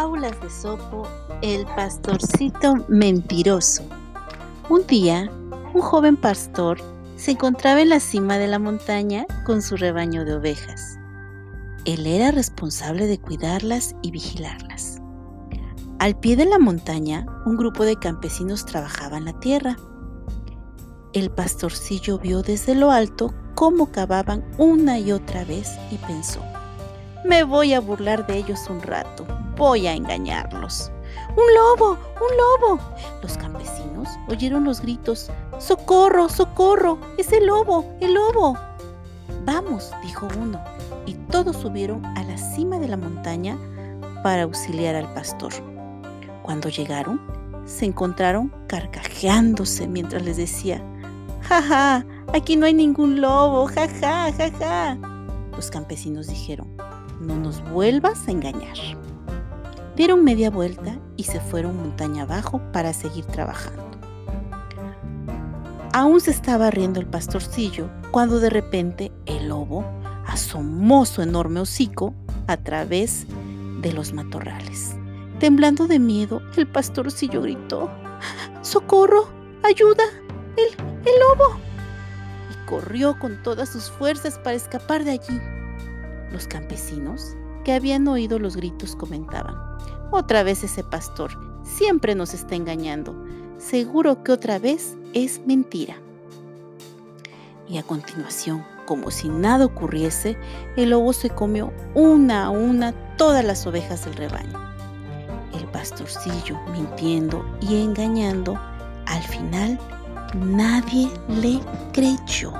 Fábulas de Sopo, el pastorcito mentiroso. Un día, un joven pastor se encontraba en la cima de la montaña con su rebaño de ovejas. Él era responsable de cuidarlas y vigilarlas. Al pie de la montaña, un grupo de campesinos trabajaba en la tierra. El pastorcillo vio desde lo alto cómo cavaban una y otra vez y pensó, me voy a burlar de ellos un rato, voy a engañarlos. ¡Un lobo! ¡Un lobo! Los campesinos oyeron los gritos. ¡Socorro! ¡Socorro! ¡Es el lobo! ¡El lobo! Vamos, dijo uno, y todos subieron a la cima de la montaña para auxiliar al pastor. Cuando llegaron, se encontraron carcajeándose mientras les decía, ¡Ja, ja! Aquí no hay ningún lobo, ja, ja, ja, ja. Los campesinos dijeron, no nos vuelvas a engañar. Dieron media vuelta y se fueron montaña abajo para seguir trabajando. Aún se estaba riendo el pastorcillo cuando de repente el lobo asomó su enorme hocico a través de los matorrales. Temblando de miedo, el pastorcillo gritó, ¡Socorro! ¡Ayuda! ¡El, el lobo! Y corrió con todas sus fuerzas para escapar de allí. Los campesinos, que habían oído los gritos, comentaban, otra vez ese pastor, siempre nos está engañando, seguro que otra vez es mentira. Y a continuación, como si nada ocurriese, el lobo se comió una a una todas las ovejas del rebaño. El pastorcillo, mintiendo y engañando, al final nadie le creyó.